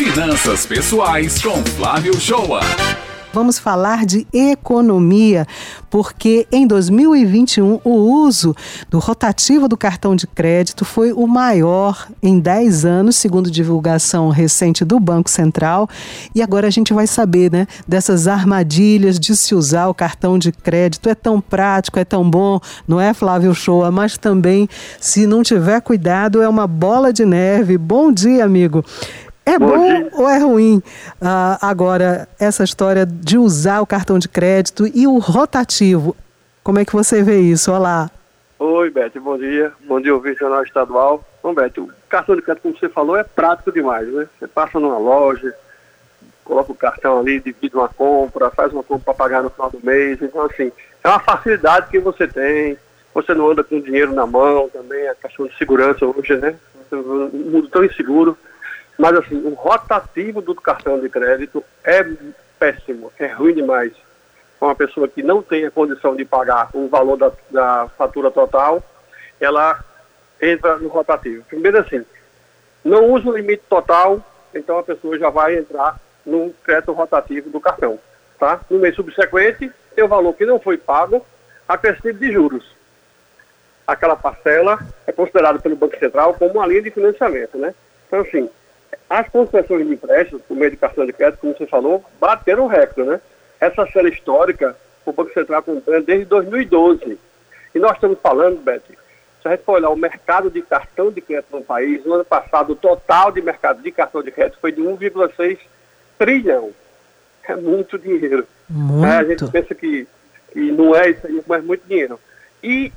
Finanças Pessoais com Flávio Shoa. Vamos falar de economia, porque em 2021 o uso do rotativo do cartão de crédito foi o maior em 10 anos, segundo divulgação recente do Banco Central. E agora a gente vai saber, né, dessas armadilhas de se usar o cartão de crédito. É tão prático, é tão bom, não é, Flávio Shoa? Mas também, se não tiver cuidado, é uma bola de neve. Bom dia, amigo. É bom, bom ou é ruim uh, agora essa história de usar o cartão de crédito e o rotativo? Como é que você vê isso? Olá. Oi, Beth, bom dia. Bom dia, ouvir jornal estadual. Bom, Beth, o cartão de crédito, como você falou, é prático demais, né? Você passa numa loja, coloca o cartão ali, divide uma compra, faz uma compra para pagar no final do mês. Então, assim, é uma facilidade que você tem. Você não anda com dinheiro na mão também, a questão de segurança hoje, né? Um mundo tão inseguro. Mas assim, o rotativo do cartão de crédito é péssimo, é ruim demais. Uma pessoa que não tem a condição de pagar o valor da, da fatura total, ela entra no rotativo. Primeiro assim, não usa o limite total, então a pessoa já vai entrar no crédito rotativo do cartão. Tá? No mês subsequente, tem o valor que não foi pago, acrescido de juros. Aquela parcela é considerada pelo Banco Central como uma linha de financiamento, né? Então, assim, as concessões de empréstimos, por meio de cartão de crédito, como você falou, bateram o recorde, né? Essa série histórica, o Banco Central acompanha desde 2012. E nós estamos falando, Beth, se a gente for olhar o mercado de cartão de crédito no país, no ano passado o total de mercado de cartão de crédito foi de 1,6 trilhão. É muito dinheiro. Muito. É, a gente pensa que, que não é isso aí, mas é muito dinheiro. E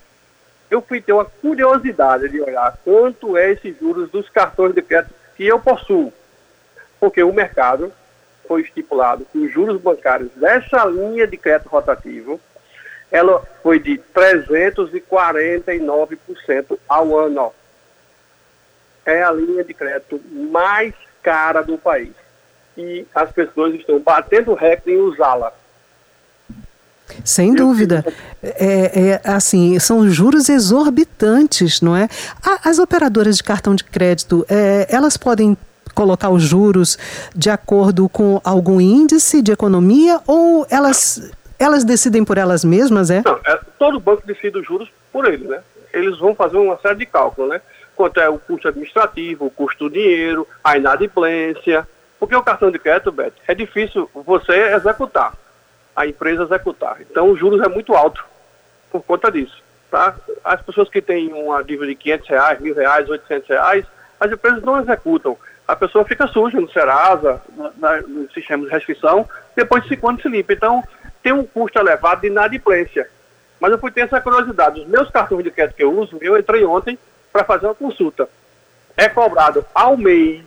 eu fui ter uma curiosidade de olhar quanto é esses juros dos cartões de crédito que eu possuo. Porque o mercado foi estipulado que os juros bancários dessa linha de crédito rotativo, ela foi de 349% ao ano. É a linha de crédito mais cara do país. E as pessoas estão batendo recorde em usá-la. Sem dúvida. É, é, assim, são juros exorbitantes, não é? As operadoras de cartão de crédito, é, elas podem colocar os juros de acordo com algum índice de economia ou elas, elas decidem por elas mesmas, é? Não, é, todo banco decide os juros por ele, né? Eles vão fazer uma série de cálculos, né? Quanto é o custo administrativo, o custo do dinheiro, a inadimplência. Porque o cartão de crédito, Beto, é difícil você executar a empresa executar. Então, os juros é muito alto por conta disso. Tá? As pessoas que têm uma dívida de 500 reais, mil reais, 800 reais, as empresas não executam. A pessoa fica suja no Serasa, na, no sistema de restrição, depois de cinco anos se limpa. Então, tem um custo elevado de inadimplência. Mas eu fui ter essa curiosidade. Os meus cartões de crédito que eu uso, eu entrei ontem para fazer uma consulta. É cobrado ao mês,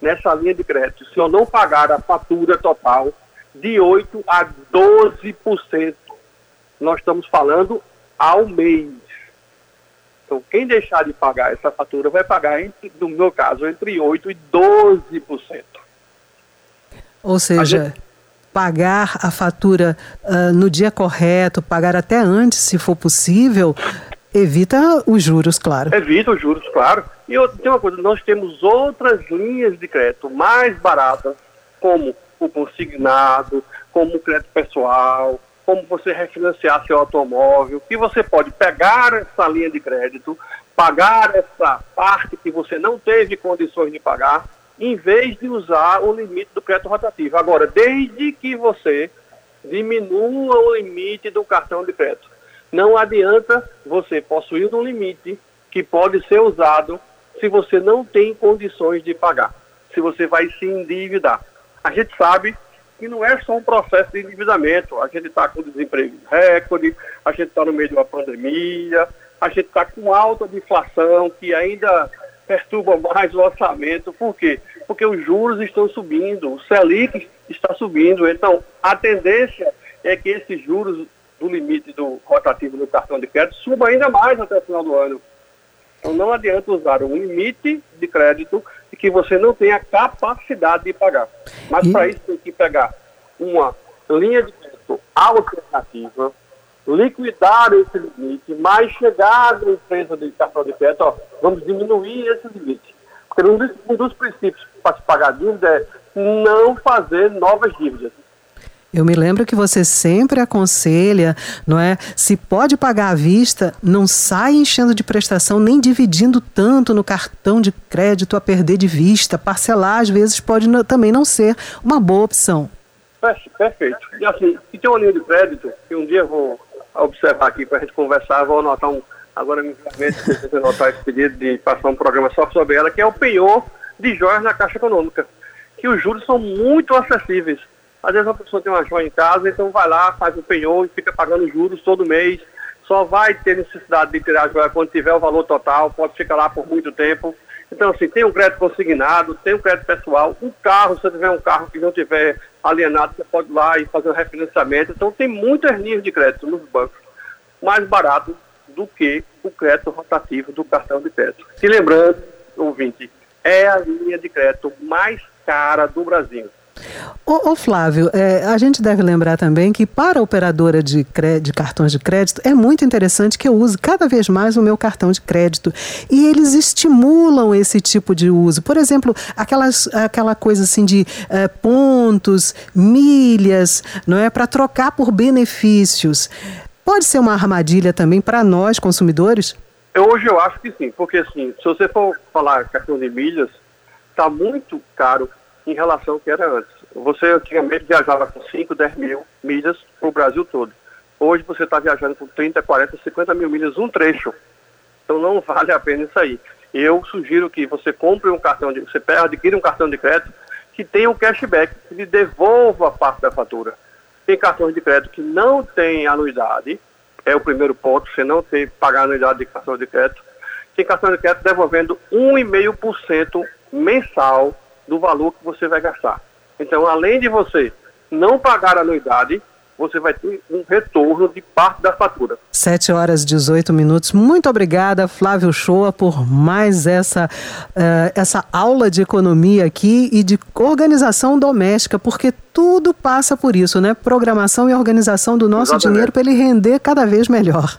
nessa linha de crédito, se eu não pagar a fatura total, de 8% a 12%. Nós estamos falando ao mês. Então, quem deixar de pagar essa fatura vai pagar, entre, no meu caso, entre 8% e 12%. Ou seja, a gente... pagar a fatura uh, no dia correto, pagar até antes, se for possível, evita os juros, claro. Evita os juros, claro. E tem uma coisa, nós temos outras linhas de crédito mais baratas, como o consignado, como crédito pessoal, como você refinanciar seu automóvel, que você pode pegar essa linha de crédito, pagar essa parte que você não teve condições de pagar, em vez de usar o limite do crédito rotativo. Agora, desde que você diminua o limite do cartão de crédito. Não adianta você possuir um limite que pode ser usado se você não tem condições de pagar, se você vai se endividar a gente sabe que não é só um processo de endividamento. A gente está com desemprego recorde, a gente está no meio de uma pandemia, a gente está com alta de inflação que ainda perturba mais o orçamento. Por quê? Porque os juros estão subindo, o Selic está subindo. Então, a tendência é que esses juros do limite do rotativo do cartão de crédito suba ainda mais até o final do ano. Então, não adianta usar um limite de crédito que você não tem a capacidade de pagar. Mas e... para isso tem que pegar uma linha de crédito alternativa, liquidar esse limite, mas chegar na empresa de cartão de crédito, ó, vamos diminuir esse limite. Porque um dos, um dos princípios para se pagar dívida é não fazer novas dívidas. Eu me lembro que você sempre aconselha, não é? Se pode pagar à vista, não sai enchendo de prestação nem dividindo tanto no cartão de crédito a perder de vista. Parcelar às vezes pode também não ser uma boa opção. Perfeito. E assim, se tem uma linha de crédito, que um dia eu vou observar aqui para a gente conversar, vou anotar um, agora me vou anotar esse pedido de passar um programa só sobre ela, que é o penhor de joias na Caixa Econômica, que os juros são muito acessíveis. Às vezes a pessoa tem uma joia em casa, então vai lá, faz o penhor e fica pagando juros todo mês. Só vai ter necessidade de tirar a joia quando tiver o valor total, pode ficar lá por muito tempo. Então, assim, tem um crédito consignado, tem um crédito pessoal, um carro, se você tiver um carro que não tiver alienado, você pode ir lá e fazer o um refinanciamento. Então, tem muitas linhas de crédito nos bancos, mais barato do que o crédito rotativo do cartão de crédito. E lembrando, ouvinte, é a linha de crédito mais cara do Brasil. Ô, ô Flávio, é, a gente deve lembrar também que para a operadora de, de, cartões de crédito é muito interessante que eu use cada vez mais o meu cartão de crédito. E eles estimulam esse tipo de uso. Por exemplo, aquelas, aquela coisa assim de é, pontos, milhas, não é? Para trocar por benefícios. Pode ser uma armadilha também para nós, consumidores? Hoje eu acho que sim, porque assim, se você for falar cartão de milhas, está muito caro em relação ao que era antes. Você antigamente viajava com 5, 10 mil milhas para o Brasil todo. Hoje você está viajando com 30, 40, 50 mil milhas um trecho. Então não vale a pena isso aí. Eu sugiro que você compre um cartão de. Você adquire um cartão de crédito que tenha um cashback, que lhe devolva parte da fatura. Tem cartões de crédito que não tem anuidade, é o primeiro ponto, você não tem que pagar anuidade de cartão de crédito. Tem cartão de crédito devolvendo 1,5% mensal do valor que você vai gastar. Então, além de você não pagar a anuidade, você vai ter um retorno de parte da fatura. 7 horas e 18 minutos. Muito obrigada, Flávio Shoa, por mais essa, uh, essa aula de economia aqui e de organização doméstica, porque tudo passa por isso, né? Programação e organização do nosso Exatamente. dinheiro para ele render cada vez melhor.